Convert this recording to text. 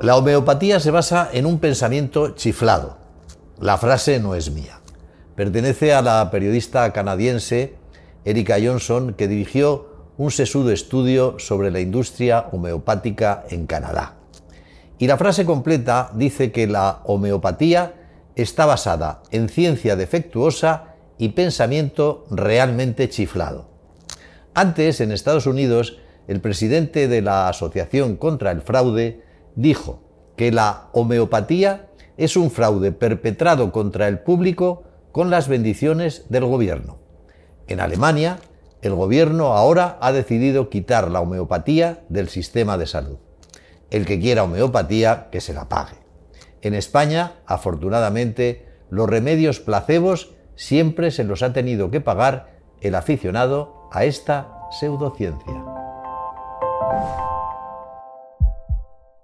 La homeopatía se basa en un pensamiento chiflado. La frase no es mía. Pertenece a la periodista canadiense Erika Johnson, que dirigió un sesudo estudio sobre la industria homeopática en Canadá. Y la frase completa dice que la homeopatía está basada en ciencia defectuosa y pensamiento realmente chiflado. Antes, en Estados Unidos, el presidente de la Asociación contra el Fraude dijo que la homeopatía es un fraude perpetrado contra el público con las bendiciones del gobierno. En Alemania, el gobierno ahora ha decidido quitar la homeopatía del sistema de salud. El que quiera homeopatía, que se la pague. En España, afortunadamente, los remedios placebos siempre se los ha tenido que pagar el aficionado a esta pseudociencia. you